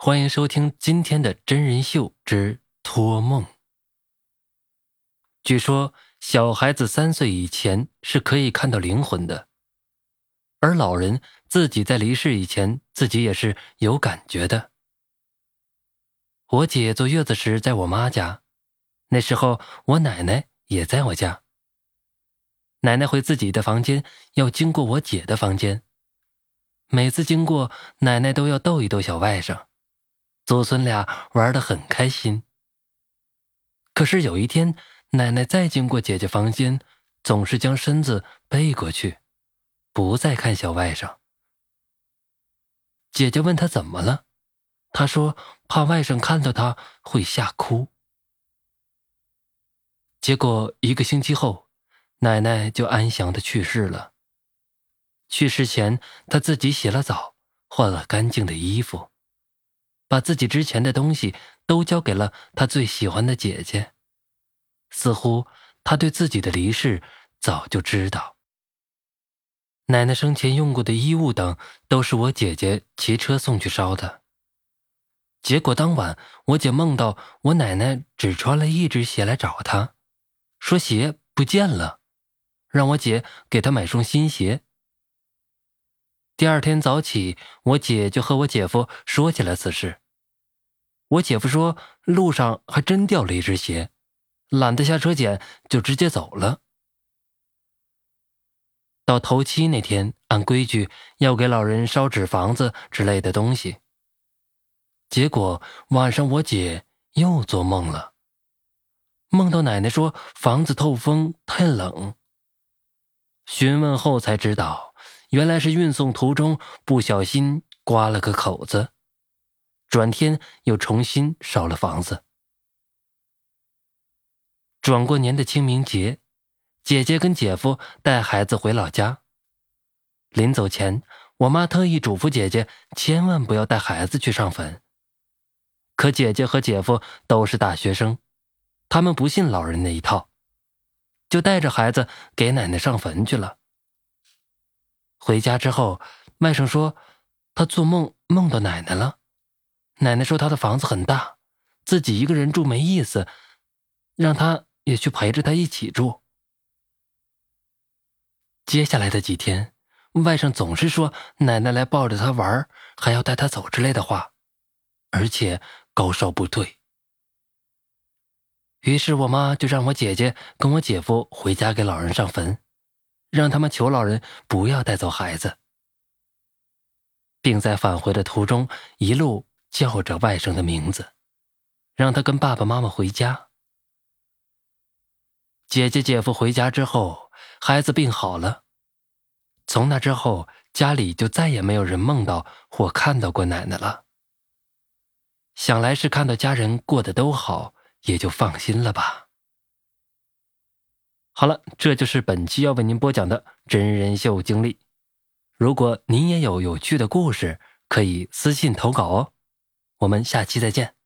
欢迎收听今天的真人秀之托梦。据说小孩子三岁以前是可以看到灵魂的，而老人自己在离世以前，自己也是有感觉的。我姐坐月子时在我妈家，那时候我奶奶也在我家。奶奶回自己的房间要经过我姐的房间，每次经过，奶奶都要逗一逗小外甥。祖孙俩玩得很开心。可是有一天，奶奶再经过姐姐房间，总是将身子背过去，不再看小外甥。姐姐问她怎么了，她说怕外甥看到她会吓哭。结果一个星期后，奶奶就安详的去世了。去世前，她自己洗了澡，换了干净的衣服。把自己之前的东西都交给了他最喜欢的姐姐，似乎他对自己的离世早就知道。奶奶生前用过的衣物等都是我姐姐骑车送去烧的。结果当晚，我姐梦到我奶奶只穿了一只鞋来找她，说鞋不见了，让我姐给她买双新鞋。第二天早起，我姐就和我姐夫说起了此事。我姐夫说，路上还真掉了一只鞋，懒得下车捡，就直接走了。到头七那天，按规矩要给老人烧纸房子之类的东西。结果晚上我姐又做梦了，梦到奶奶说房子透风太冷。询问后才知道。原来是运送途中不小心刮了个口子，转天又重新烧了房子。转过年的清明节，姐姐跟姐夫带孩子回老家。临走前，我妈特意嘱咐姐姐千万不要带孩子去上坟。可姐姐和姐夫都是大学生，他们不信老人那一套，就带着孩子给奶奶上坟去了。回家之后，外甥说，他做梦梦到奶奶了。奶奶说他的房子很大，自己一个人住没意思，让他也去陪着他一起住。接下来的几天，外甥总是说奶奶来抱着他玩，还要带他走之类的话，而且高烧不退。于是我妈就让我姐姐跟我姐夫回家给老人上坟。让他们求老人不要带走孩子，并在返回的途中一路叫着外甥的名字，让他跟爸爸妈妈回家。姐姐姐夫回家之后，孩子病好了。从那之后，家里就再也没有人梦到或看到过奶奶了。想来是看到家人过得都好，也就放心了吧。好了，这就是本期要为您播讲的真人秀经历。如果您也有有趣的故事，可以私信投稿哦。我们下期再见。